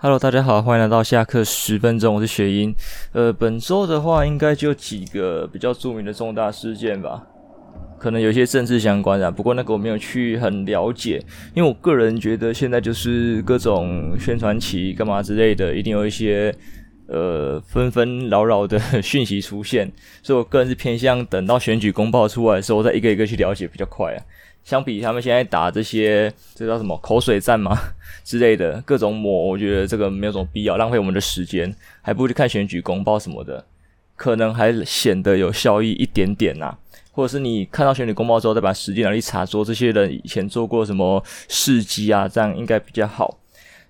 Hello，大家好，欢迎来到下课十分钟，我是雪英。呃，本周的话，应该就几个比较著名的重大事件吧，可能有些政治相关的，不过那个我没有去很了解，因为我个人觉得现在就是各种宣传期干嘛之类的，一定有一些呃纷纷扰扰的讯息出现，所以我个人是偏向等到选举公报出来的时候，再一个一个去了解比较快啊。相比他们现在打这些，这叫什么口水战吗？之类的各种抹，我觉得这个没有什么必要，浪费我们的时间，还不如去看选举公报什么的，可能还显得有效益一点点呐、或者是你看到选举公报之后，再把时间拿去查，说这些人以前做过什么事迹啊，这样应该比较好。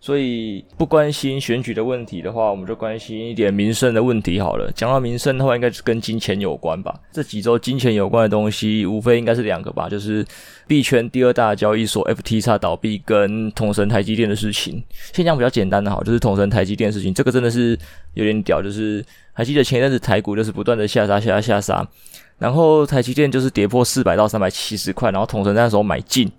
所以不关心选举的问题的话，我们就关心一点民生的问题好了。讲到民生的话，应该是跟金钱有关吧？这几周金钱有关的东西，无非应该是两个吧，就是币圈第二大交易所 FTX 倒闭跟统神台积电的事情。先讲比较简单的，好，就是统神台积电事情，这个真的是有点屌，就是还记得前一阵子台股就是不断的下杀、下杀、下杀，然后台积电就是跌破四百到三百七十块，然后统神那时候买进。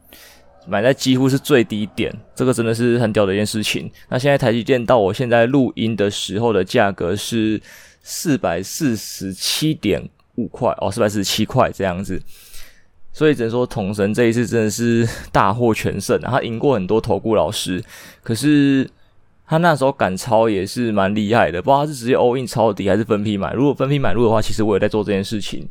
买在几乎是最低点，这个真的是很屌的一件事情。那现在台积电到我现在录音的时候的价格是四百四十七点五块哦，四百四十七块这样子。所以只能说统神这一次真的是大获全胜，他赢过很多投顾老师，可是他那时候赶超也是蛮厉害的，不知道他是直接 all in 抄底还是分批买。如果分批买入的话，其实我也在做这件事情。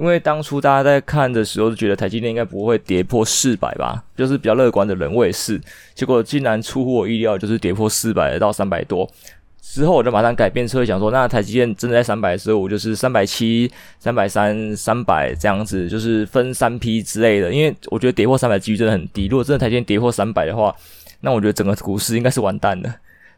因为当初大家在看的时候，就觉得台积电应该不会跌破四百吧，就是比较乐观的人，我也是。结果竟然出乎我意料，就是跌破四百到三百多。之后我就马上改变策略，想说，那台积电真的在三百的时候，我就是三百七、三百三、三百这样子，就是分三批之类的。因为我觉得跌破三百几率真的很低。如果真的台积电跌破三百的话，那我觉得整个股市应该是完蛋了。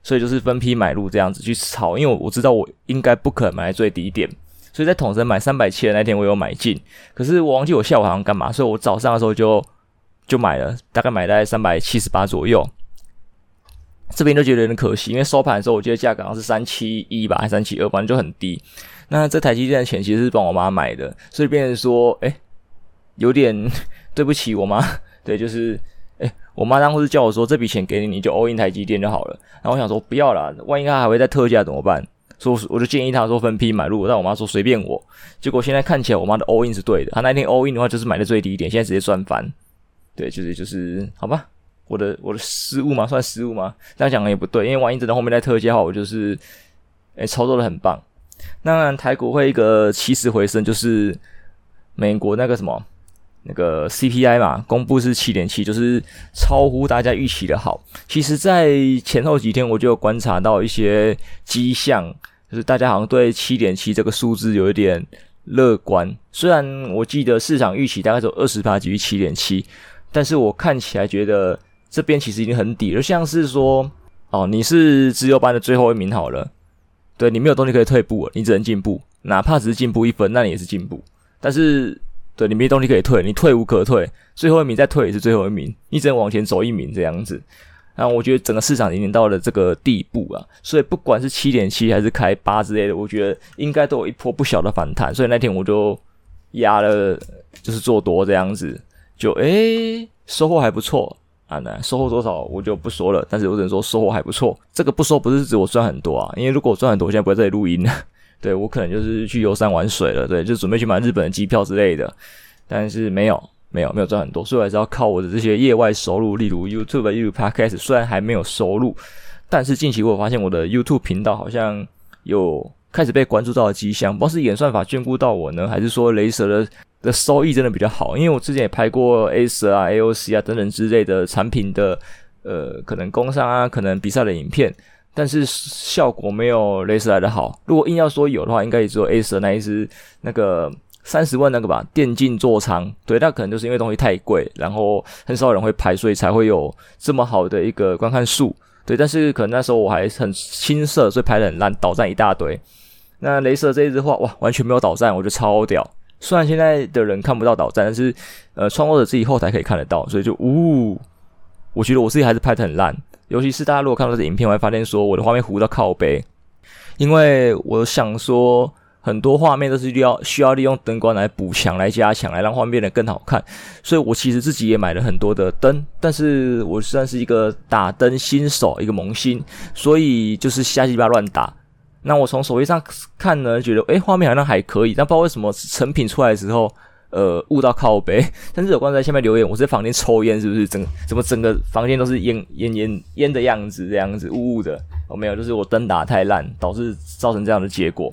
所以就是分批买入这样子去炒，因为我知道我应该不可能买在最低点。所以在统神买三百七的那天，我有买进，可是我忘记我下午好像干嘛，所以我早上的时候就就买了，大概买在三百七十八左右。这边就觉得有点可惜，因为收盘的时候我记得价格好像是三七一吧，还三七二，反正就很低。那这台积电的钱其实是帮我妈买的，所以变成说，哎，有点 对不起我妈。对，就是，哎，我妈当时叫我说，这笔钱给你，你就 all in 台积电就好了。然后我想说不要啦，万一它还会再特价怎么办？说，我就建议他说分批买入，但我妈说随便我。结果现在看起来，我妈的 all in 是对的。她那天 all in 的话，就是买的最低一点，现在直接赚翻。对，就是就是，好吧，我的我的失误嘛，算失误吗？这样讲也不对，因为万一真的后面在特价话，我就是，诶，操作的很棒。那台股会一个起死回生，就是美国那个什么那个 CPI 嘛，公布是七点七，就是超乎大家预期的好。其实，在前后几天，我就有观察到一些迹象。就是大家好像对七点七这个数字有一点乐观，虽然我记得市场预期大概只有二十趴基于七点七，但是我看起来觉得这边其实已经很底了，像是说哦，你是资优班的最后一名好了，对，你没有东西可以退步，你只能进步，哪怕只是进步一分，那你也是进步。但是对你没东西可以退，你退无可退，最后一名再退也是最后一名，你只能往前走一名这样子。那我觉得整个市场已经到了这个地步啊，所以不管是七点七还是开八之类的，我觉得应该都有一波不小的反弹。所以那天我就压了，就是做多这样子，就诶收获还不错啊。那收获多少我就不说了，但是我只能说收获还不错。这个不说不是指我赚很多啊，因为如果我赚很多，我现在不会在这里录音了。对，我可能就是去游山玩水了，对，就准备去买日本的机票之类的，但是没有。没有没有赚很多，所以我还是要靠我的这些业外收入，例如 YouTube、YouTube Podcast。虽然还没有收入，但是近期我发现我的 YouTube 频道好像有开始被关注到的迹象。不知道是演算法眷顾到我呢，还是说雷蛇的的收益真的比较好？因为我之前也拍过 Acer 啊、AOC 啊等等之类的产品的呃，可能工商啊，可能比赛的影片，但是效果没有雷蛇来的好。如果硬要说有的话，应该也只有 Acer 那一支那个。三十万那个吧，电竞座舱，对，那可能就是因为东西太贵，然后很少人会拍，所以才会有这么好的一个观看数，对。但是可能那时候我还很青涩，所以拍得很烂，倒赞一大堆。那雷蛇这一支话，哇，完全没有倒赞，我觉得超屌。虽然现在的人看不到倒赞，但是呃，创作者自己后台可以看得到，所以就呜，我觉得我自己还是拍得很烂。尤其是大家如果看到这影片，我会发现说我的画面糊到靠背，因为我想说。很多画面都是要需要利用灯光来补强、来加强、来让画面变得更好看。所以我其实自己也买了很多的灯，但是我算是一个打灯新手，一个萌新，所以就是瞎鸡巴乱打。那我从手机上看呢，觉得诶画面好像还可以，但不知道为什么成品出来的时候，呃，雾到靠北。但是有观众在下面留言，我在房间抽烟是不是？整怎么整个房间都是烟烟烟烟的样子，这样子雾雾的。哦，没有，就是我灯打太烂，导致造成这样的结果。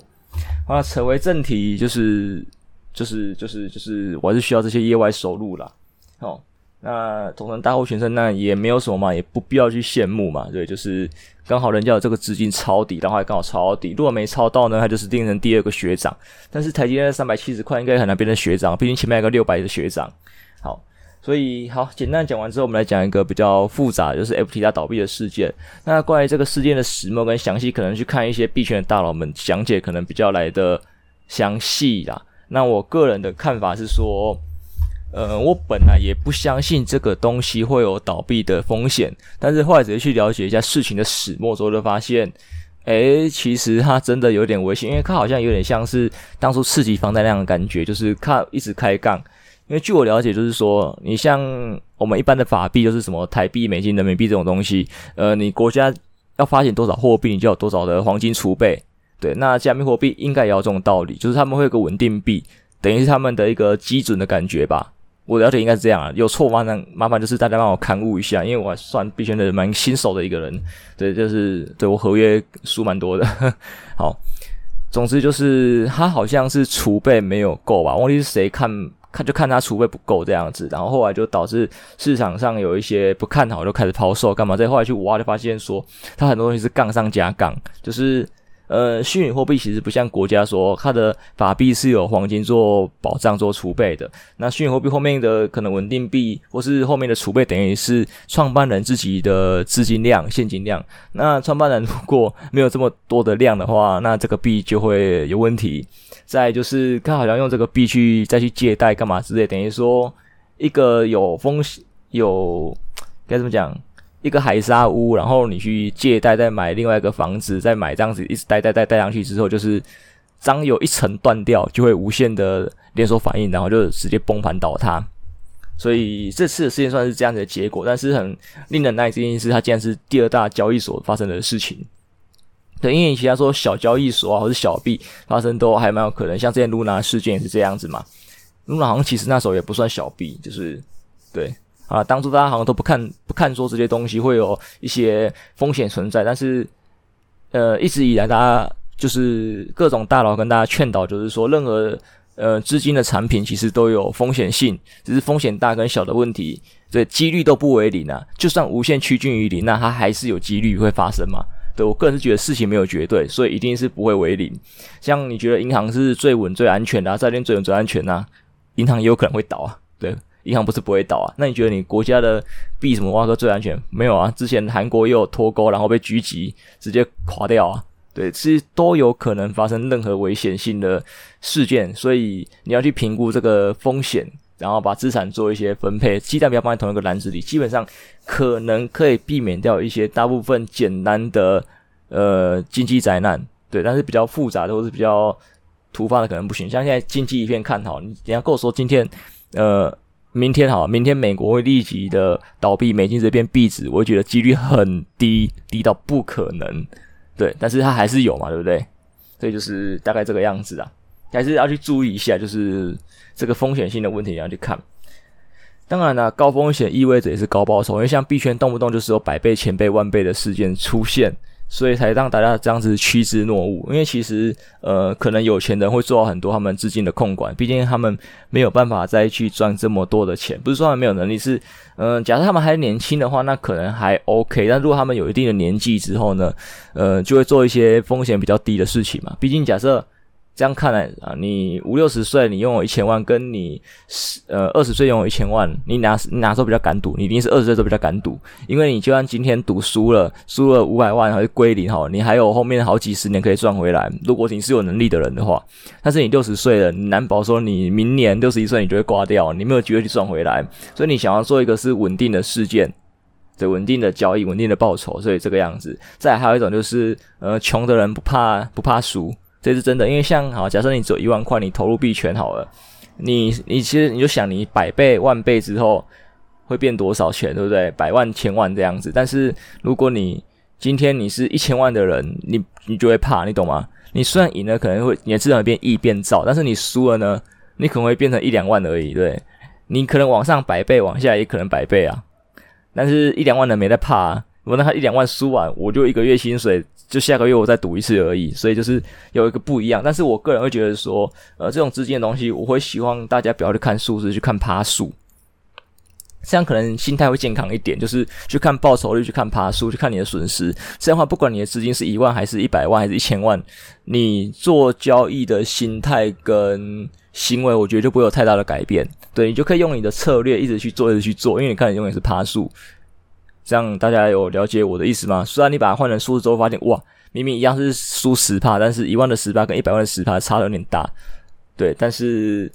啊，扯回正题，就是就是就是就是，我还是需要这些业外收入啦。哦，那总成大获全胜，那也没有什么嘛，也不必要去羡慕嘛。对，就是刚好人家有这个资金抄底，然后还刚好抄底。如果没抄到呢，他就是定成第二个学长。但是台积电三百七十块应该很难变成学长，毕竟前面有个六百的学长。好。所以好，简单讲完之后，我们来讲一个比较复杂，就是 FTX 倒闭的事件。那关于这个事件的始末跟详细，可能去看一些币圈的大佬们讲解，可能比较来的详细啦。那我个人的看法是说，呃，我本来也不相信这个东西会有倒闭的风险，但是后来直接去了解一下事情的始末之后，就发现，诶，其实它真的有点危险，因为它好像有点像是当初刺激房贷那样的感觉，就是它一直开杠。因为据我了解，就是说，你像我们一般的法币，就是什么台币、美金、人民币这种东西，呃，你国家要发行多少货币，你就有多少的黄金储备。对，那加密货币应该也要这种道理，就是他们会有个稳定币，等于是他们的一个基准的感觉吧。我了解应该是这样啊，有错吗？那麻烦就是大家帮我勘误一下，因为我算币圈的蛮新手的一个人。对，就是对我合约书蛮多的。好，总之就是他好像是储备没有够吧，忘记是谁看。看就看他储备不够这样子，然后后来就导致市场上有一些不看好，就开始抛售干嘛？再后来去挖就发现说，它很多东西是杠上加杠，就是。呃，虚拟货币其实不像国家说它的法币是有黄金做保障、做储备的。那虚拟货币后面的可能稳定币或是后面的储备，等于是创办人自己的资金量、现金量。那创办人如果没有这么多的量的话，那这个币就会有问题。再就是他好像用这个币去再去借贷干嘛之类，等于说一个有风险、有该怎么讲？一个海沙屋，然后你去借贷，再买另外一个房子，再买这样子一直贷贷贷贷上去之后，就是当有一层断掉，就会无限的连锁反应，然后就直接崩盘倒塌。所以这次的事件算是这样子的结果，但是很令人难以置信是，它竟然是第二大交易所发生的事情。对，因为其他说小交易所啊，或是小币发生都还蛮有可能，像之前 Luna 事件也是这样子嘛。Luna 好像其实那时候也不算小币，就是对。啊，当初大家好像都不看不看说这些东西会有一些风险存在，但是呃一直以来大家就是各种大佬跟大家劝导，就是说任何呃资金的产品其实都有风险性，只是风险大跟小的问题，对，几率都不为零啊。就算无限趋近于零，那它还是有几率会发生嘛。对，我个人是觉得事情没有绝对，所以一定是不会为零。像你觉得银行是最稳最安全的啊，债券最稳最安全呐，银行也有可能会倒啊，对。银行不是不会倒啊？那你觉得你国家的币什么挖个最安全？没有啊，之前韩国也有脱钩，然后被狙击，直接垮掉啊。对，其实都有可能发生任何危险性的事件，所以你要去评估这个风险，然后把资产做一些分配，鸡蛋不要放在同一个篮子里，基本上可能可以避免掉一些大部分简单的呃经济灾难。对，但是比较复杂的或是比较突发的可能不行。像现在经济一片看好，你等下跟我说今天呃。明天好，明天美国会立即的倒闭，美金这边币值，我觉得几率很低，低到不可能。对，但是它还是有嘛，对不对？所以就是大概这个样子啊，还是要去注意一下，就是这个风险性的问题你要去看。当然了，高风险意味着也是高报酬，因为像币圈动不动就是有百倍、千倍、万倍的事件出现。所以才让大家这样子趋之若鹜，因为其实呃，可能有钱人会做到很多他们资金的控管，毕竟他们没有办法再去赚这么多的钱。不是说他们没有能力，是嗯、假设他们还年轻的话，那可能还 OK。但如果他们有一定的年纪之后呢，呃，就会做一些风险比较低的事情嘛。毕竟假设。这样看来啊，你五六十岁，你拥有一千万，跟你十呃二十岁拥有一千万，你哪你哪时候比较敢赌？你一定是二十岁时候比较敢赌，因为你就算今天赌输了，输了五百万还是归零哈，你还有后面好几十年可以赚回来。如果你是有能力的人的话，但是你六十岁了，你难保说你明年六十一岁你就会挂掉，你没有机会去赚回来。所以你想要做一个是稳定的事件，对，稳定的交易，稳定的报酬，所以这个样子。再还有一种就是，呃，穷的人不怕不怕输。这是真的。因为像好，假设你只有一万块，你投入币圈好了，你你其实你就想，你百倍万倍之后会变多少钱，对不对？百万千万这样子。但是如果你今天你是一千万的人，你你就会怕，你懂吗？你虽然赢了，可能会你的资产变亿变兆，但是你输了呢，你可能会变成一两万而已，对。你可能往上百倍，往下也可能百倍啊。但是一两万人没在怕啊，我那他一两万输完，我就一个月薪水，就下个月我再赌一次而已。所以就是有一个不一样。但是我个人会觉得说，呃，这种资金的东西，我会希望大家不要去看数字，去看趴数。这样可能心态会健康一点，就是去看报酬率，去看趴数，去看你的损失。这样的话，不管你的资金是一万，还是一百万，还是一千万，你做交易的心态跟行为，我觉得就不会有太大的改变。对，你就可以用你的策略一直去做，一直去做，因为你看你永远是趴数。这样大家有了解我的意思吗？虽然你把它换成数字之后，发现哇，明明一样是输十趴，但是一万的十趴跟一百万的十趴差的有点大。对，但是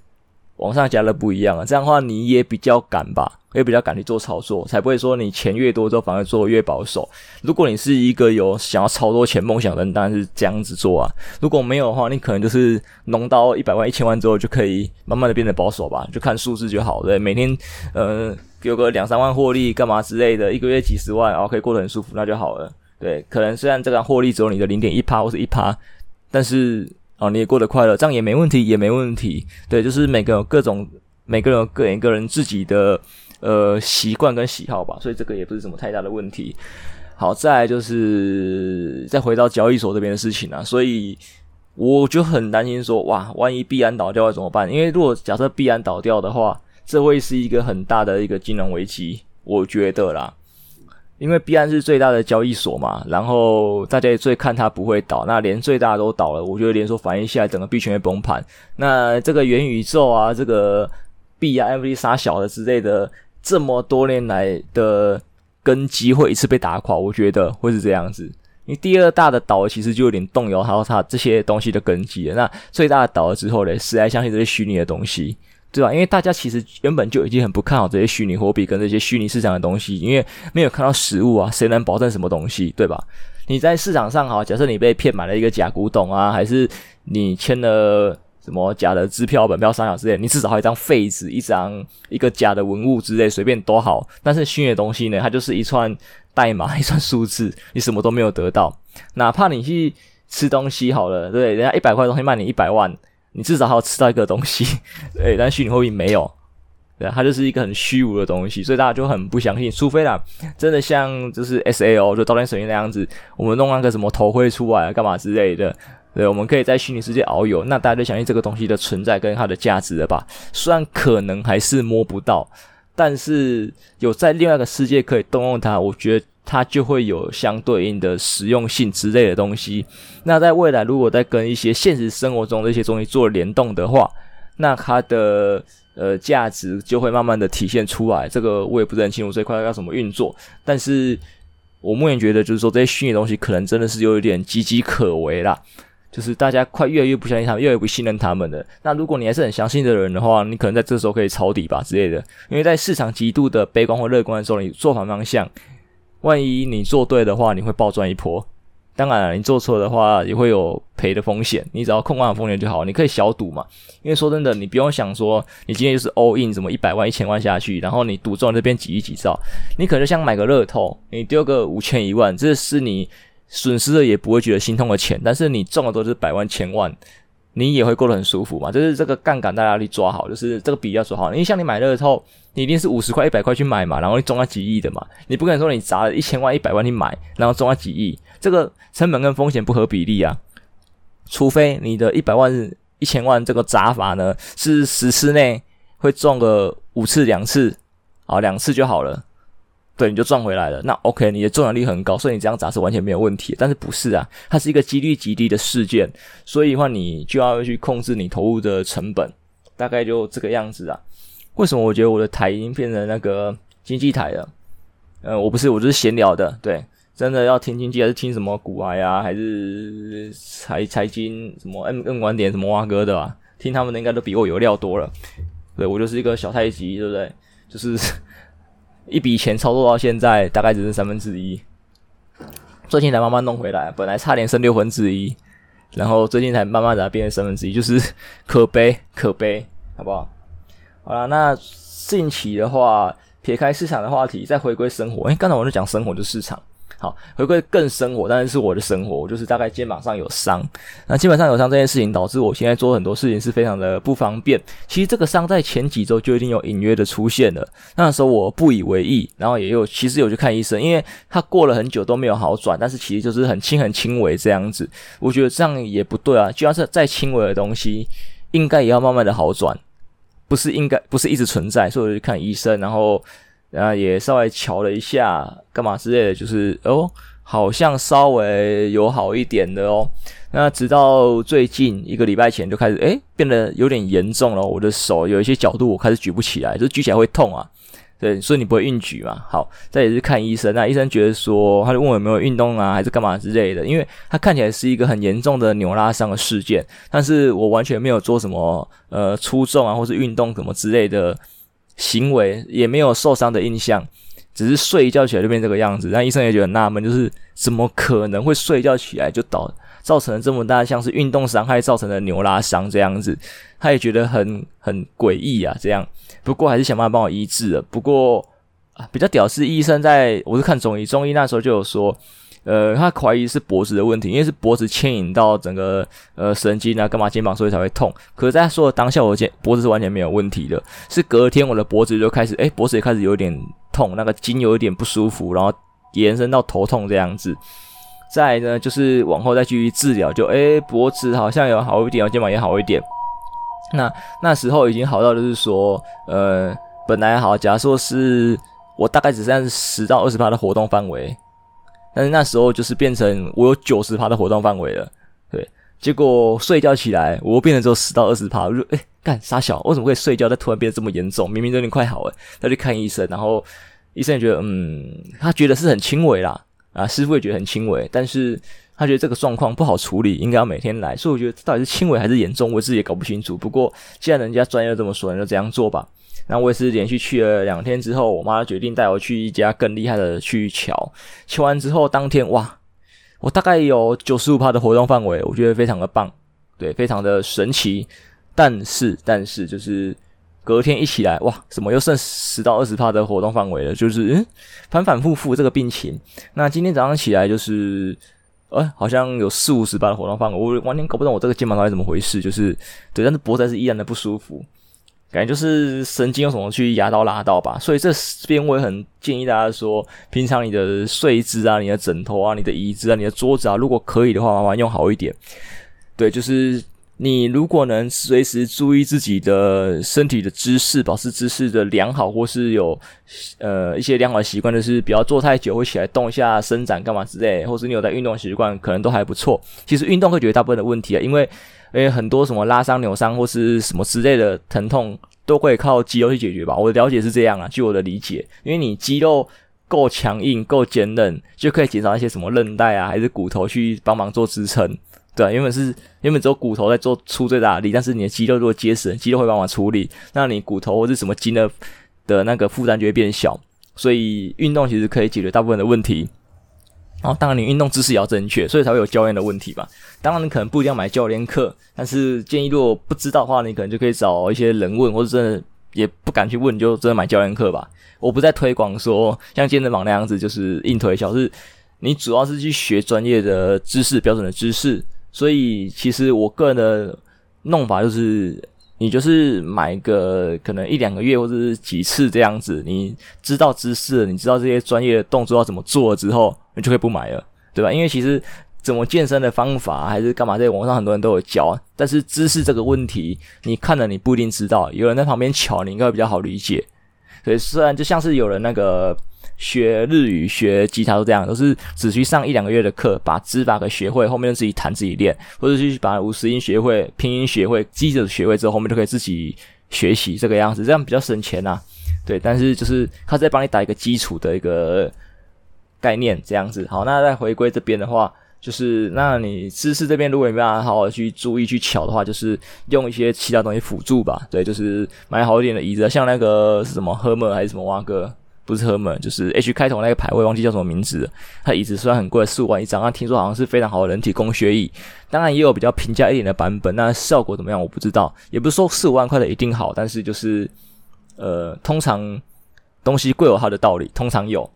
往上加的不一样啊。这样的话你也比较敢吧。也比较敢去做操作，才不会说你钱越多之后反而做越保守。如果你是一个有想要超多钱梦想的人，当然是这样子做啊。如果没有的话，你可能就是弄到一百万、一千万之后就可以慢慢的变得保守吧，就看数字就好了。对，每天呃有个两三万获利干嘛之类的，一个月几十万，然后可以过得很舒服，那就好了。对，可能虽然这个获利只有你的零点一趴或是一趴，但是哦你也过得快乐，这样也没问题，也没问题。对，就是每个各种每个人有个人个人自己的。呃，习惯跟喜好吧，所以这个也不是什么太大的问题。好，再就是再回到交易所这边的事情啊，所以我就很担心说，哇，万一币安倒掉了怎么办？因为如果假设币安倒掉的话，这会是一个很大的一个金融危机，我觉得啦。因为币安是最大的交易所嘛，然后大家也最看它不会倒，那连最大都倒了，我觉得连锁反应下来，整个币圈会崩盘。那这个元宇宙啊，这个币啊，NFT 杀小的之类的。这么多年来的根基会一次被打垮，我觉得会是这样子。因为第二大的倒其实就有点动摇，还有它这些东西的根基了。那最大的倒了之后呢，谁还相信这些虚拟的东西，对吧？因为大家其实原本就已经很不看好这些虚拟货币跟这些虚拟市场的东西，因为没有看到实物啊，谁能保证什么东西，对吧？你在市场上哈，假设你被骗买了一个假古董啊，还是你签了。什么假的支票、本票、三角之类，你至少还有一张废纸、一张一个假的文物之类，随便都好。但是虚拟的东西呢，它就是一串代码、一串数字，你什么都没有得到。哪怕你去吃东西好了，对，人家一百块东西卖你一百万，你至少还有吃到一个东西。对，但虚拟货币没有，对，它就是一个很虚无的东西，所以大家就很不相信。除非啦，真的像就是 SAO 就刀剑神域那样子，我们弄那个什么头盔出来，干嘛之类的。对，我们可以在虚拟世界遨游，那大家就相信这个东西的存在跟它的价值了吧？虽然可能还是摸不到，但是有在另外一个世界可以动用它，我觉得它就会有相对应的实用性之类的东西。那在未来，如果再跟一些现实生活中的一些东西做联动的话，那它的呃价值就会慢慢的体现出来。这个我也不是很清楚这块要怎么运作，但是我目前觉得就是说这些虚拟东西可能真的是有一点岌岌可危啦。就是大家快越来越不相信他们，越来越不信任他们的。那如果你还是很相信的人的话，你可能在这时候可以抄底吧之类的。因为在市场极度的悲观或乐观的时候，你做反方向，万一你做对的话，你会暴赚一波。当然，你做错的话也会有赔的风险。你只要控管好风险就好，你可以小赌嘛。因为说真的，你不用想说你今天就是 all in 什么一百万、一千万下去，然后你赌中这边几亿几兆，你可能就像买个乐透，你丢个五千一万，这是你。损失了也不会觉得心痛的钱，但是你中了都是百万千万，你也会过得很舒服嘛。就是这个杠杆大家要抓好，就是这个比较说好。因为像你买乐透，你一定是五十块、一百块去买嘛，然后你中了几亿的嘛。你不可能说你砸了一千万、一百万去买，然后中了几亿，这个成本跟风险不合比例啊。除非你的一百万、一千万这个砸法呢，是十次内会中个五次、两次，好，两次就好了。对，你就赚回来了。那 OK，你的中奖率很高，所以你这样砸是完全没有问题。但是不是啊？它是一个几率极低的事件，所以的话你就要去控制你投入的成本，大概就这个样子啊。为什么我觉得我的台已经变成那个经济台了？呃，我不是，我就是闲聊的。对，真的要听经济还是听什么股癌啊，还是财财经什么 M M 观点什么挖哥的啊？听他们的应该都比我有料多了。对，我就是一个小太极，对不对？就是。一笔钱操作到现在，大概只剩三分之一。最近才慢慢弄回来，本来差点剩六分之一。然后最近才慢慢的变成三分之一，就是可悲可悲，好不好？好了，那近期的话，撇开市场的话题，再回归生活。哎，刚才我就讲生活就市场。好，回归更生活，但是是我的生活，我就是大概肩膀上有伤。那肩膀上有伤这件事情，导致我现在做很多事情是非常的不方便。其实这个伤在前几周就已经有隐约的出现了，那时候我不以为意，然后也有其实有去看医生，因为他过了很久都没有好转，但是其实就是很轻很轻微这样子。我觉得这样也不对啊，就算是再轻微的东西，应该也要慢慢的好转，不是应该不是一直存在，所以我就去看医生，然后。然后也稍微瞧了一下，干嘛之类的，就是哦，好像稍微有好一点的哦。那直到最近一个礼拜前就开始，诶，变得有点严重了。我的手有一些角度我开始举不起来，就举起来会痛啊。对，所以你不会硬举嘛？好，再也是看医生，那医生觉得说，他就问我有没有运动啊，还是干嘛之类的。因为他看起来是一个很严重的扭拉伤的事件，但是我完全没有做什么呃粗重啊，或是运动什么之类的。行为也没有受伤的印象，只是睡一觉起来就变这个样子。让医生也觉得纳闷，就是怎么可能会睡一觉起来就倒，造成了这么大像是运动伤害造成的扭拉伤这样子？他也觉得很很诡异啊，这样。不过还是想办法帮我医治了。不过啊，比较屌是医生在，我是看中医，中医那时候就有说。呃，他怀疑是脖子的问题，因为是脖子牵引到整个呃神经啊，干嘛肩膀所以才会痛。可是在他说的当下，我肩脖子是完全没有问题的，是隔天我的脖子就开始，诶，脖子也开始有点痛，那个筋有一点不舒服，然后延伸到头痛这样子。再呢，就是往后再继续治疗，就诶，脖子好像有好一点，肩膀也好一点。那那时候已经好到就是说，呃，本来好，假如说是我大概只剩十到二十趴的活动范围。但是那时候就是变成我有九十趴的活动范围了，对，结果睡觉起来我又变成只有十到二十趴，我就诶干傻小，为什么会睡觉，但突然变得这么严重？明明都已经快好了，他去看医生，然后医生也觉得嗯，他觉得是很轻微啦，啊，师傅也觉得很轻微，但是他觉得这个状况不好处理，应该要每天来，所以我觉得到底是轻微还是严重，我自己也搞不清楚。不过既然人家专业这么说，那就这样做吧。那我也是连续去了两天之后，我妈决定带我去一家更厉害的去瞧。瞧完之后，当天哇，我大概有九十五趴的活动范围，我觉得非常的棒，对，非常的神奇。但是，但是就是隔天一起来，哇，怎么又剩十到二十趴的活动范围了？就是嗯，反反复复这个病情。那今天早上起来就是，呃，好像有四五十趴的活动范围，我完全搞不懂我这个肩膀到底怎么回事。就是对，但是脖子还是依然的不舒服。感觉就是神经有什么去压到拉到吧，所以这边我也很建议大家说，平常你的睡姿啊、你的枕头啊、你的椅子啊、你的桌子啊，如果可以的话，麻烦用好一点。对，就是你如果能随时注意自己的身体的姿势，保持姿势的良好，或是有呃一些良好的习惯，就是不要坐太久，会起来动一下、伸展干嘛之类，或是你有在运动习惯，可能都还不错。其实运动会解决大部分的问题啊，因为。因为很多什么拉伤、扭伤或是什么之类的疼痛，都可以靠肌肉去解决吧？我的了解是这样啊，据我的理解，因为你肌肉够强硬、够坚韧，就可以减少一些什么韧带啊，还是骨头去帮忙做支撑。对，原本是原本只有骨头在做出最大的力，但是你的肌肉如果结实，肌肉会帮忙处理，那你骨头或是什么筋的的那个负担就会变小。所以运动其实可以解决大部分的问题。然后，当然你运动姿势也要正确，所以才会有教练的问题吧。当然，你可能不一定要买教练课，但是建议如果不知道的话，你可能就可以找一些人问，或者真的也不敢去问，就真的买教练课吧。我不再推广说像健身房那样子，就是硬推销，是你主要是去学专业的知识、标准的知识。所以，其实我个人的弄法就是。你就是买个可能一两个月或者是几次这样子，你知道知识，你知道这些专业的动作要怎么做之后，你就可以不买了，对吧？因为其实怎么健身的方法还是干嘛，在网上很多人都有教，但是知识这个问题，你看了你不一定知道，有人在旁边瞧，你应该会比较好理解。所以虽然就像是有人那个。学日语、学吉他都这样，都是只需上一两个月的课，把指法给学会，后面自己弹自己练，或者去把五十音学会、拼音学会、基础学会之后，后面就可以自己学习这个样子，这样比较省钱呐、啊。对，但是就是他在帮你打一个基础的一个概念，这样子。好，那再回归这边的话，就是那你姿势这边如果没办法好好去注意去巧的话，就是用一些其他东西辅助吧。对，就是买好一点的椅子，像那个是什么 Herme 还是什么蛙哥。不是 Herman，就是 H 开头那个牌，位忘记叫什么名字了。它椅子虽然很贵，四五万一张，但听说好像是非常好的人体工学椅。当然也有比较平价一点的版本，那效果怎么样我不知道，也不是说四五万块的一定好，但是就是呃，通常东西贵有它的道理，通常有。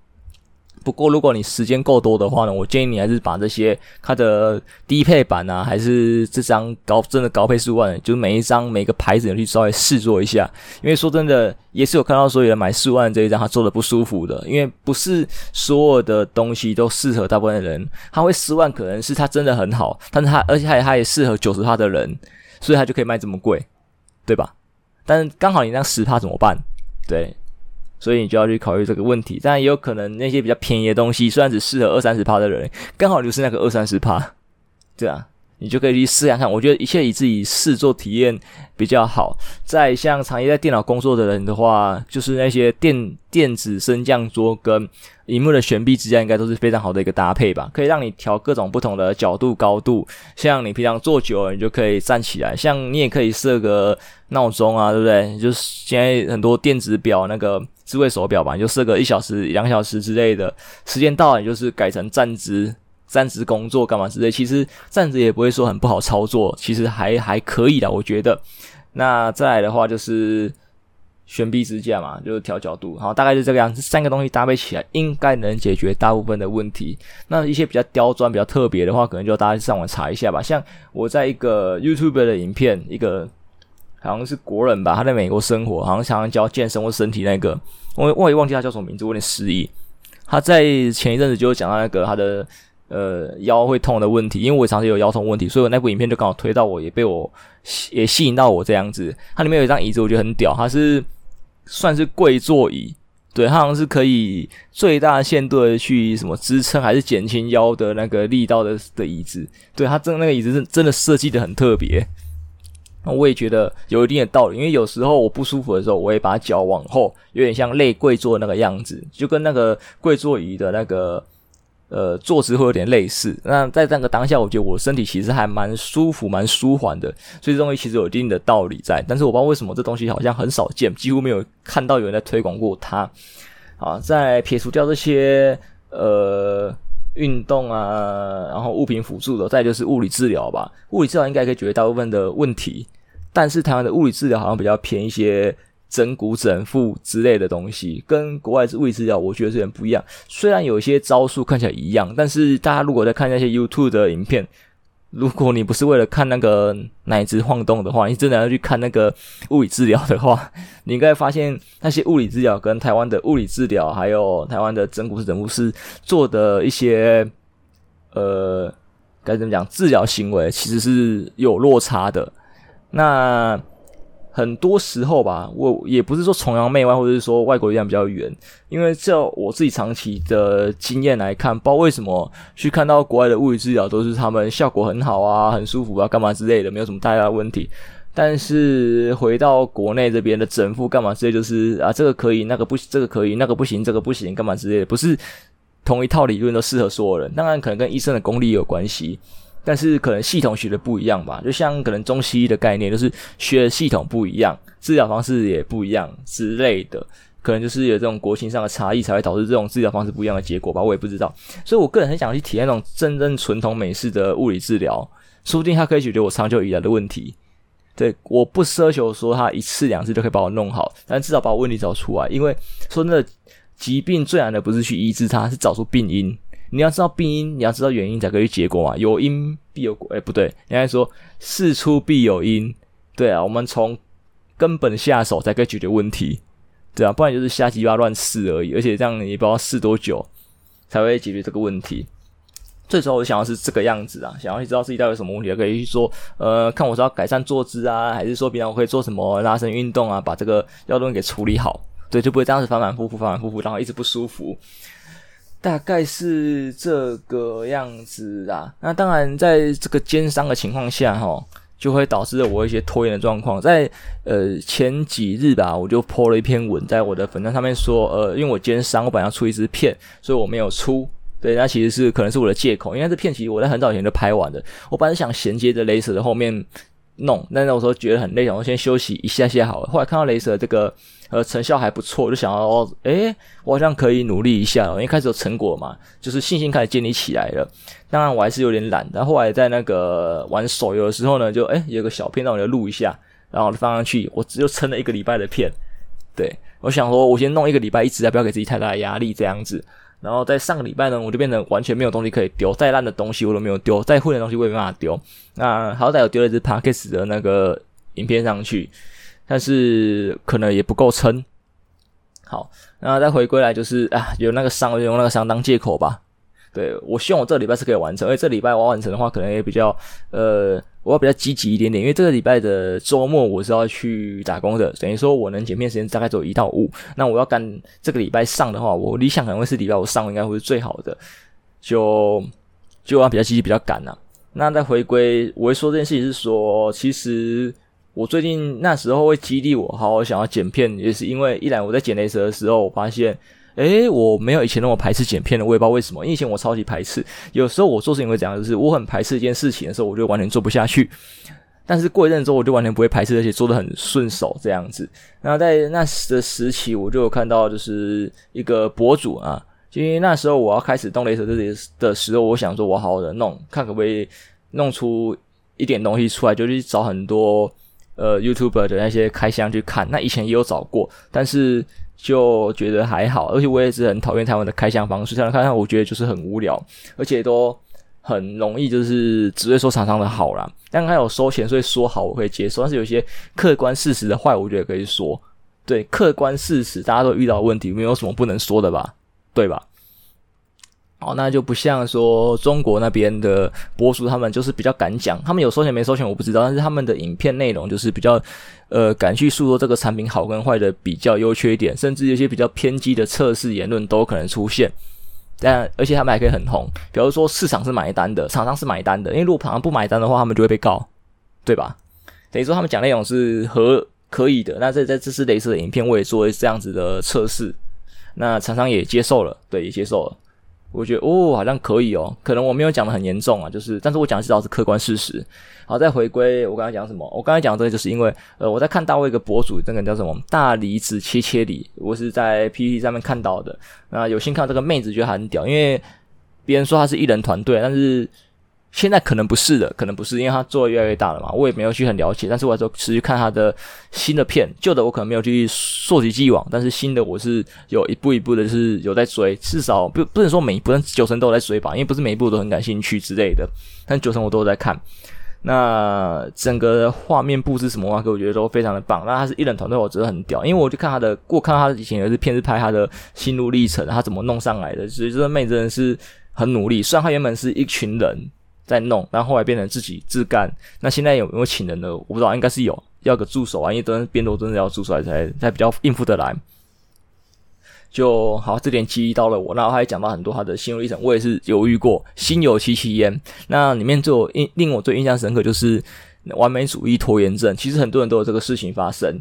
不过，如果你时间够多的话呢，我建议你还是把这些它的低配版啊，还是这张高真的高配四万，就是每一张每个牌子你去稍微试坐一下。因为说真的，也是有看到说有人买四万这一张，他坐的不舒服的。因为不是所有的东西都适合大部分的人，他会四万可能是他真的很好，但是他而且他也他也适合九十趴的人，所以他就可以卖这么贵，对吧？但刚好你那十趴怎么办？对。所以你就要去考虑这个问题，但也有可能那些比较便宜的东西，虽然只适合二三十趴的人，刚好就是那个二三十趴，对啊，你就可以去试看看。我觉得一切以自己试做体验比较好。在像长期在电脑工作的人的话，就是那些电电子升降桌跟荧幕的悬臂支架，应该都是非常好的一个搭配吧，可以让你调各种不同的角度高度。像你平常坐久了，你就可以站起来。像你也可以设个闹钟啊，对不对？就是现在很多电子表那个。智慧手表吧，你就设个一小时、两小时之类的，时间到了你就是改成站姿、站姿工作干嘛之类。其实站着也不会说很不好操作，其实还还可以的，我觉得。那再来的话就是悬臂支架嘛，就是调角度，好，大概是这个样子。三个东西搭配起来，应该能解决大部分的问题。那一些比较刁钻、比较特别的话，可能就大家上网查一下吧。像我在一个 YouTube 的影片，一个。好像是国人吧，他在美国生活，好像常常教健身或身体那个，我我也忘记他叫什么名字，我有点失忆。他在前一阵子就讲到那个他的呃腰会痛的问题，因为我长期有腰痛问题，所以我那部影片就刚好推到我，也被我也吸引到我这样子。它里面有一张椅子，我觉得很屌，它是算是跪坐椅，对，它好像是可以最大限度的去什么支撑还是减轻腰的那个力道的的椅子，对，它真的那个椅子是真的设计的很特别。那我也觉得有一定的道理，因为有时候我不舒服的时候，我会把脚往后，有点像累跪坐那个样子，就跟那个跪坐椅的那个呃坐姿会有点类似。那在那个当下，我觉得我身体其实还蛮舒服、蛮舒缓的，所以这东西其实有一定的道理在。但是我不知道为什么这东西好像很少见，几乎没有看到有人在推广过它。好，再撇除掉这些呃。运动啊，然后物品辅助的，再就是物理治疗吧。物理治疗应该可以解决大部分的问题，但是台湾的物理治疗好像比较偏一些整骨整复之类的东西，跟国外的物理治疗我觉得是有点不一样。虽然有一些招数看起来一样，但是大家如果在看那些 YouTube 的影片。如果你不是为了看那个奶子晃动的话，你真的要去看那个物理治疗的话，你应该发现那些物理治疗跟台湾的物理治疗，还有台湾的整骨师、整复师做的一些呃该怎么讲治疗行为，其实是有落差的。那。很多时候吧，我也不是说崇洋媚外，或者是说外国力量比较远，因为就我自己长期的经验来看，不知道为什么去看到国外的物理治疗都是他们效果很好啊，很舒服啊，干嘛之类的，没有什么太大问题。但是回到国内这边的整复干嘛之类，就是啊，这个可以，那个不行，这个可以，那个不行，这个不行，干嘛之类的，不是同一套理论都适合所有人。当然，可能跟医生的功力有关系。但是可能系统学的不一样吧，就像可能中西医的概念，就是学的系统不一样，治疗方式也不一样之类的，可能就是有这种国情上的差异，才会导致这种治疗方式不一样的结果吧，我也不知道。所以我个人很想去体验那种真正纯统美式的物理治疗，说不定它可以解决我长久以来的问题。对，我不奢求说它一次两次就可以把我弄好，但至少把我问题找出来。因为说真的，疾病最难的不是去医治它，是找出病因。你要知道病因，你要知道原因才可以结果嘛。有因必有果，哎、不对，应该说事出必有因。对啊，我们从根本下手才可以解决问题，对啊，不然就是瞎鸡巴乱试而已。而且这样你不知道试多久才会解决这个问题。最主要我想要是这个样子啊，想要去知道自己到底有什么问题，可以去说，呃，看我是要改善坐姿啊，还是说平常我可以做什么拉伸运动啊，把这个腰椎给处理好，对，就不会这样子反反复复，反反复复，然后一直不舒服。大概是这个样子啦。那当然，在这个奸商的情况下，哈，就会导致我一些拖延的状况。在呃前几日吧，我就 po 了一篇文在我的粉专上面说，呃，因为我奸商，我本来要出一支片，所以我没有出。对，那其实是可能是我的借口，因为这片其实我在很早以前就拍完的。我本来想衔接着雷蛇的后面弄，但那时候觉得很累，然后先休息一下下好了。后来看到雷蛇这个呃成效还不错，就想要诶，我好像可以努力一下，因为开始有成果嘛，就是信心开始建立起来了。当然我还是有点懒，然后后来在那个玩手游的时候呢，就诶有个小片让我就录一下，然后放上去，我只有撑了一个礼拜的片。对，我想说我先弄一个礼拜一直在，不要给自己太大的压力这样子。然后在上个礼拜呢，我就变成完全没有东西可以丢，再烂的东西我都没有丢，再混的东西我也没办法丢。那好歹有丢了一支 Parkes 的那个影片上去，但是可能也不够撑。好，那再回归来就是啊，有那个伤，就用那个伤当借口吧。对，我希望我这个礼拜是可以完成，而且这礼拜我要完成的话，可能也比较呃。我要比较积极一点点，因为这个礼拜的周末我是要去打工的，等于说我能剪片时间大概只有一到五。那我要赶这个礼拜上的话，我理想可能会是礼拜五上，应该会是最好的，就就要比较积极，比较赶呐。那再回归，我会说这件事情是说，其实我最近那时候会激励我好好想要剪片，也是因为一来我在剪雷蛇的时候，我发现。诶，我没有以前那么排斥剪片的，我也不知道为什么。因为以前我超级排斥，有时候我做事情会这样，就是我很排斥一件事情的时候，我就完全做不下去。但是过一阵之后，我就完全不会排斥，而且做得很顺手这样子。然后在那时的时期，我就有看到就是一个博主啊，因为那时候我要开始动雷蛇这里的时候，我想说我好好的弄，看可不可以弄出一点东西出来，就去找很多呃 YouTuber 的那些开箱去看。那以前也有找过，但是。就觉得还好，而且我也是很讨厌他们的开箱方式。这样看看，我觉得就是很无聊，而且都很容易就是只会说厂商的好啦。但他有收钱，所以说好我可以接受。但是有些客观事实的坏，我觉得可以说。对，客观事实大家都遇到问题，没有什么不能说的吧？对吧？哦，那就不像说中国那边的博主，他们就是比较敢讲。他们有收钱没收钱我不知道，但是他们的影片内容就是比较，呃，敢去诉说这个产品好跟坏的比较优缺点，甚至有些比较偏激的测试言论都可能出现。但而且他们还可以很红，比如说市场是买单的，厂商是买单的，因为如果厂商不买单的话，他们就会被告，对吧？等于说他们讲内容是合可以的。那在在这是类似的影片，我也做这样子的测试，那厂商也接受了，对，也接受了。我觉得哦，好像可以哦，可能我没有讲的很严重啊，就是，但是我讲的至少是客观事实。好，再回归我刚才讲什么？我刚才讲这个，就是因为呃，我在看大卫一个博主，那个叫什么大梨子切切梨，我是在 PPT 上面看到的。那有幸看到这个妹子，觉得很屌，因为别人说她是艺人团队，但是。现在可能不是的，可能不是，因为他做的越来越大了嘛。我也没有去很了解，但是我还是持续看他的新的片，旧的我可能没有去溯及既往，但是新的我是有一步一步的，就是有在追，至少不不能说每一部，但九成都有在追吧，因为不是每一部都很感兴趣之类的，但九成我都有在看。那整个画面布置什么话，我觉得都非常的棒。那他是一人团队，我觉得很屌，因为我就看他的，我看到他以前有一支片是拍他的心路历程，他怎么弄上来的，所以这个妹子真的是很努力。虽然他原本是一群人。在弄，然后后来变成自己自干。那现在有没有请人呢？我不知道，应该是有，要个助手啊，因为都是变多，真的要助手才才比较应付得来。就好，这点激励到了我。那他还讲到很多他的心路历程，我也是犹豫过，心有戚戚焉。那里面最印令我最印象深刻就是完美主义拖延症。其实很多人都有这个事情发生。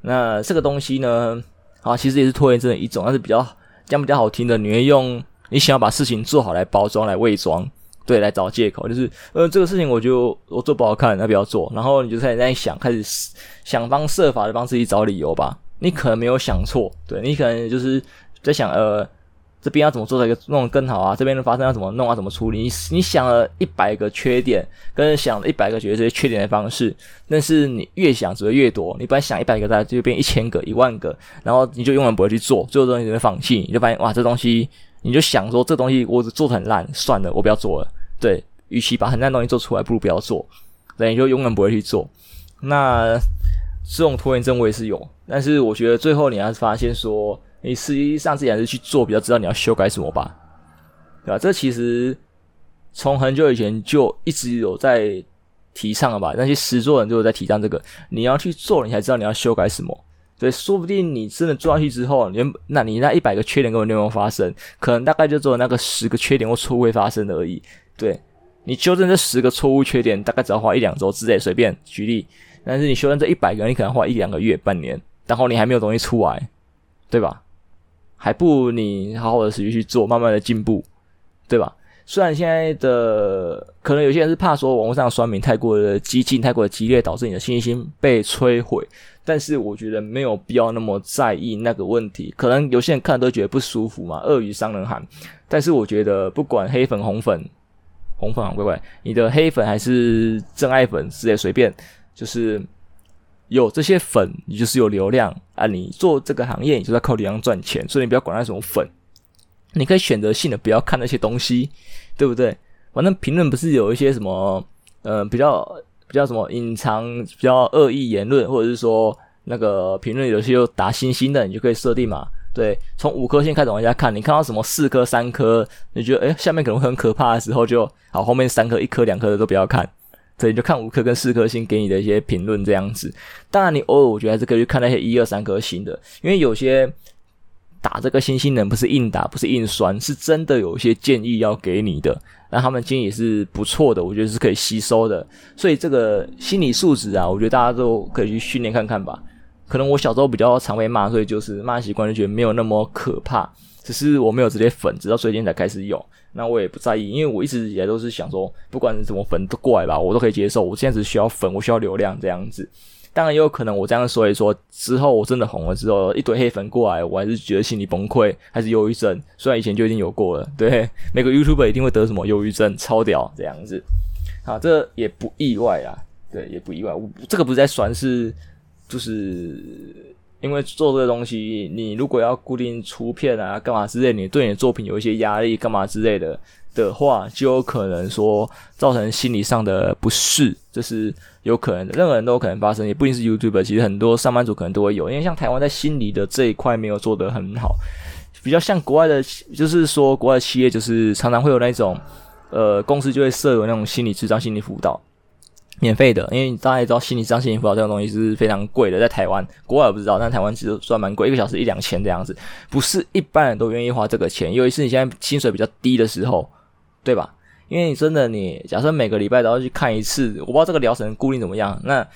那这个东西呢，啊，其实也是拖延症的一种，但是比较讲比较好听的，你会用你想要把事情做好来包装来伪装。对，来找借口，就是呃，这个事情我就我做不好看，那不要做。然后你就开始在想，开始想方设法的帮自己找理由吧。你可能没有想错，对，你可能就是在想，呃，这边要怎么做才弄更好啊？这边的发生要怎么弄啊？怎么处理？你你想了一百个缺点，跟想了一百个解决这些缺点的方式，但是你越想只会越多。你本来想一百个，大概就变一千个、一万个，然后你就永远不会去做，最后东西就会放弃。你就发现，哇，这东西。你就想说这东西我做得很烂，算了，我不要做了。对，与其把很烂东西做出来，不如不要做。对，你就永远不会去做。那这种拖延症我也是有，但是我觉得最后你还是发现说，你实际上自己还是去做，比较知道你要修改什么吧，对吧？这其实从很久以前就一直有在提倡了吧？那些实作人就有在提倡这个，你要去做，你才知道你要修改什么。对，说不定你真的做下去之后，你那你那一百个缺点根本就没有发生，可能大概就只有那个十个缺点或错误发生而已。对，你纠正这十个错误缺点，大概只要花一两周之内，随便举例。但是你修正这一百个，你可能花一两个月、半年，然后你还没有东西出来，对吧？还不如你好好的持续去做，慢慢的进步，对吧？虽然现在的可能有些人是怕说网络上的酸民太过的激进、太过的激烈，导致你的信心被摧毁，但是我觉得没有必要那么在意那个问题。可能有些人看都觉得不舒服嘛，鳄鱼伤人寒。但是我觉得不管黑粉、红粉、红粉啊，乖乖，你的黑粉还是真爱粉，直接随便，就是有这些粉，你就是有流量啊。你做这个行业，你就在靠流量赚钱，所以你不要管那种粉。你可以选择性的不要看那些东西，对不对？反正评论不是有一些什么，呃，比较比较什么隐藏比较恶意言论，或者是说那个评论有些又打星星的，你就可以设定嘛。对，从五颗星开始往下看，你看到什么四颗、三颗，你觉得诶下面可能会很可怕的时候就，就好，后面三颗、一颗、两颗的都不要看，所以你就看五颗跟四颗星给你的一些评论这样子。当然，你偶尔我觉得还是可以去看那些一二三颗星的，因为有些。打这个星星人不是硬打，不是硬酸，是真的有一些建议要给你的。那他们建议也是不错的，我觉得是可以吸收的。所以这个心理素质啊，我觉得大家都可以去训练看看吧。可能我小时候比较常被骂，所以就是骂习惯就觉得没有那么可怕。只是我没有直接粉，直到最近才开始有。那我也不在意，因为我一直以来都是想说，不管是什么粉都过来吧，我都可以接受。我现在只需要粉，我需要流量这样子。当然也有可能，我这样说一说之后，我真的红了之后，一堆黑粉过来，我还是觉得心理崩溃，还是忧郁症。虽然以前就已经有过了，对，每个 YouTuber 一定会得什么忧郁症，超屌这样子。好，这也不意外啊，对，也不意外。我这个不是在酸，是就是因为做这个东西，你如果要固定出片啊，干嘛之类，你对你的作品有一些压力，干嘛之类的。的话，就有可能说造成心理上的不适，这是有可能的，任何人都有可能发生，也不一定是 YouTuber，其实很多上班族可能都会有，因为像台湾在心理的这一块没有做得很好，比较像国外的，就是说国外的企业就是常常会有那种，呃，公司就会设有那种心理智障、心理辅导。免费的，因为大家也知道心理咨商、心理辅导这种东西是非常贵的，在台湾，国外我不知道，但台湾其实算蛮贵，一个小时一两千这样子，不是一般人都愿意花这个钱，尤其是你现在薪水比较低的时候。对吧？因为你真的，你假设每个礼拜都要去看一次，我不知道这个疗程固定怎么样。那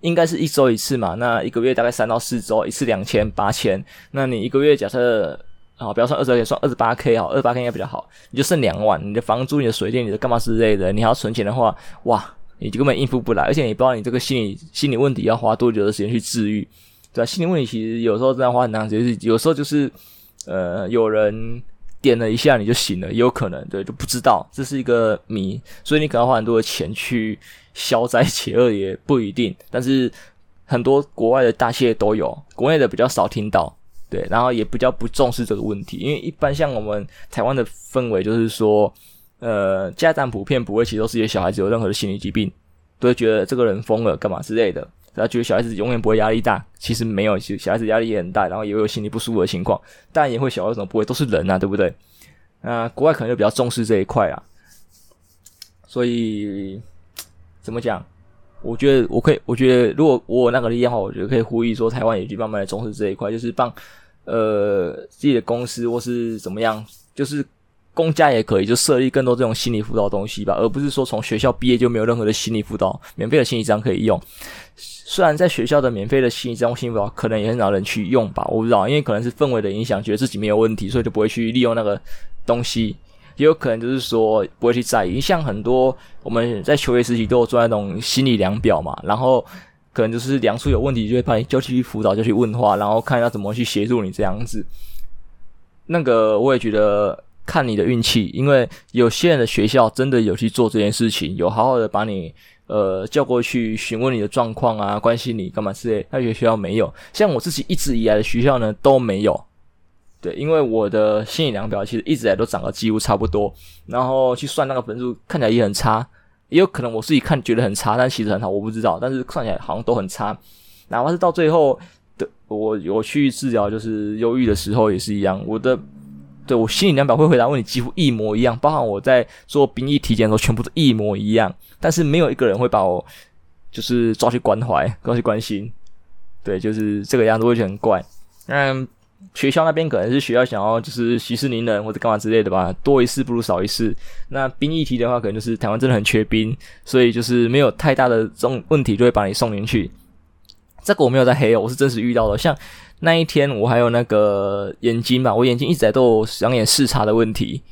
应该是一周一次嘛？那一个月大概三到四周，一次两千八千。那你一个月假设啊，不要算二十二，算二十八 K 好，二十八 K 应该比较好。你就剩两万，你的房租、你的水电、你的干嘛之类的，你还要存钱的话，哇，你就根本应付不来。而且你不知道你这个心理心理问题要花多久的时间去治愈，对吧？心理问题其实有时候真的花很长时间，有时候就是呃有人。点了一下你就醒了，也有可能对，就不知道这是一个谜，所以你可能花很多的钱去消灾解厄也不一定。但是很多国外的大企业都有，国内的比较少听到，对，然后也比较不重视这个问题，因为一般像我们台湾的氛围就是说，呃，家长普遍不会接受自己的小孩子有任何的心理疾病，都会觉得这个人疯了干嘛之类的。他觉得小孩子永远不会压力大，其实没有，其实小孩子压力也很大，然后也有心理不舒服的情况，但也会小孩子怎么不会，都是人啊，对不对？那国外可能就比较重视这一块啊，所以怎么讲？我觉得我可以，我觉得如果我有那个力量的话，我觉得可以呼吁说，台湾也去慢慢的重视这一块，就是帮呃自己的公司或是怎么样，就是。公家也可以就设立更多这种心理辅导东西吧，而不是说从学校毕业就没有任何的心理辅导，免费的心理章可以用。虽然在学校的免费的心理章、心理辅导可能也很少人去用吧，我不知道，因为可能是氛围的影响，觉得自己没有问题，所以就不会去利用那个东西。也有可能就是说不会去在意，像很多我们在求学时期都有做那种心理量表嘛，然后可能就是量出有问题就会把你叫去辅导，就去问话，然后看要怎么去协助你这样子。那个我也觉得。看你的运气，因为有些人的学校真的有去做这件事情，有好好的把你呃叫过去询问你的状况啊，关心你干嘛之类。那有些学校没有，像我自己一直以来的学校呢都没有。对，因为我的心理量表其实一直以来都长得几乎差不多，然后去算那个分数看起来也很差，也有可能我自己看觉得很差，但其实很好，我不知道。但是算起来好像都很差，哪怕是到最后的我我去治疗就是忧郁的时候也是一样，我的。对，我心理量表会回答问题几乎一模一样，包含我在做兵役体检的时候，全部都一模一样。但是没有一个人会把我就是抓去关怀，抓去关心。对，就是这个样子，我觉得很怪。那，学校那边可能是学校想要就是息事宁人或者干嘛之类的吧，多一事不如少一事。那兵役体的话，可能就是台湾真的很缺兵，所以就是没有太大的这种问题，就会把你送进去。这个我没有在黑哦，我是真实遇到的，像。那一天我还有那个眼睛吧，我眼睛一直在都有两眼视差的问题，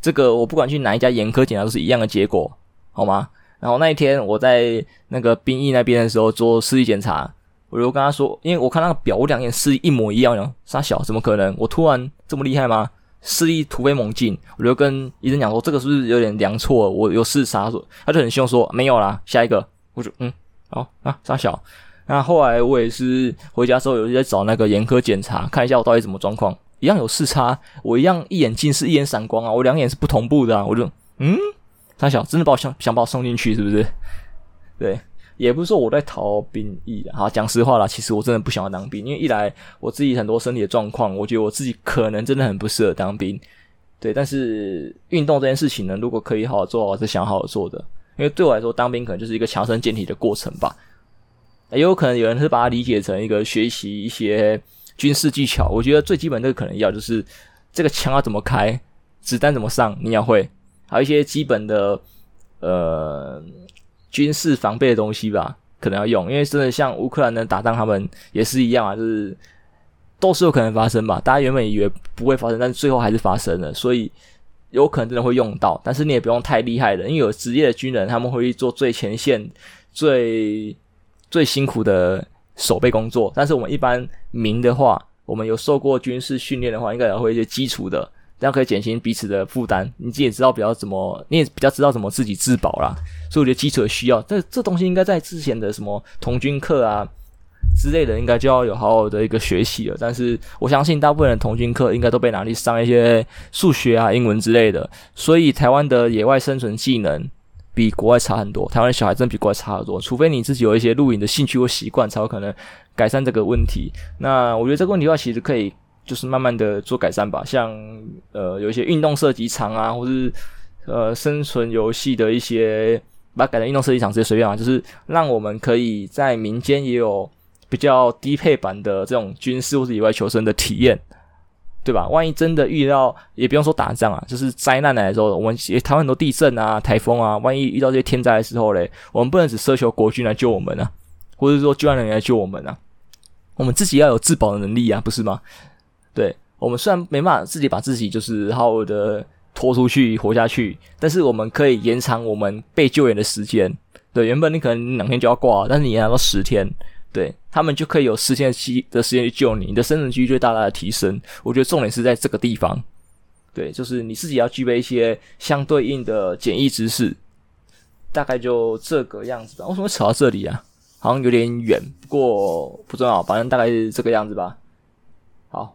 这个我不管去哪一家眼科检查都是一样的结果，好吗？然后那一天我在那个兵役那边的时候做视力检查，我就跟他说，因为我看那个表，我两眼视力一模一样哟，三小怎么可能？我突然这么厉害吗？视力突飞猛进，我就跟医生讲说，这个是不是有点量错？我有视差，说他就很凶说没有啦，下一个，我就嗯，好啊，三小。那后来我也是回家之后有在找那个眼科检查，看一下我到底什么状况，一样有视差，我一样一眼近视，一眼散光啊，我两眼是不同步的啊，我就嗯，他想真的把我想想把我送进去是不是？对，也不是说我在逃兵役，好，讲实话啦，其实我真的不想要当兵，因为一来我自己很多身体的状况，我觉得我自己可能真的很不适合当兵，对，但是运动这件事情呢，如果可以好好做，我是想好好做的，因为对我来说当兵可能就是一个强身健体的过程吧。也有可能有人是把它理解成一个学习一些军事技巧。我觉得最基本的可能要就是这个枪要怎么开，子弹怎么上，你要会，还有一些基本的呃军事防备的东西吧，可能要用。因为真的像乌克兰的打仗，他们也是一样啊，就是都是有可能发生吧。大家原本以为不会发生，但是最后还是发生了，所以有可能真的会用到。但是你也不用太厉害的，因为有职业的军人，他们会去做最前线最。最辛苦的守备工作，但是我们一般民的话，我们有受过军事训练的话，应该也会一些基础的，这样可以减轻彼此的负担。你自己也知道比较怎么，你也比较知道怎么自己自保啦。所以我觉得基础的需要，这这东西应该在之前的什么童军课啊之类的，应该就要有好好的一个学习了。但是我相信大部分的童军课应该都被拿去上一些数学啊、英文之类的，所以台湾的野外生存技能。比国外差很多，台湾小孩真的比国外差很多。除非你自己有一些露营的兴趣或习惯，才有可能改善这个问题。那我觉得这个问题的话，其实可以就是慢慢的做改善吧。像呃有一些运动射击场啊，或是呃生存游戏的一些，把它改成运动射击场直接随便啊，就是让我们可以在民间也有比较低配版的这种军事或是野外求生的体验。对吧？万一真的遇到，也不用说打仗啊，就是灾难来的时候，我们也台湾很多地震啊、台风啊，万一遇到这些天灾的时候嘞，我们不能只奢求国军来救我们啊，或者说救援人员来救我们啊，我们自己要有自保的能力啊，不是吗？对，我们虽然没办法自己把自己就是好好的拖出去活下去，但是我们可以延长我们被救援的时间。对，原本你可能两天就要挂，但是你延长到十天。对，他们就可以有十天期的时间去救你，你的生存几率就大大的提升。我觉得重点是在这个地方，对，就是你自己要具备一些相对应的简易知识，大概就这个样子吧。为什么会扯到这里啊？好像有点远，不过不重要，反正大概是这个样子吧。好，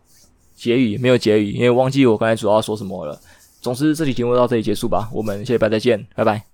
结语没有结语，因为忘记我刚才主要说什么了。总之，这期节目到这里结束吧。我们下礼拜再见，拜拜。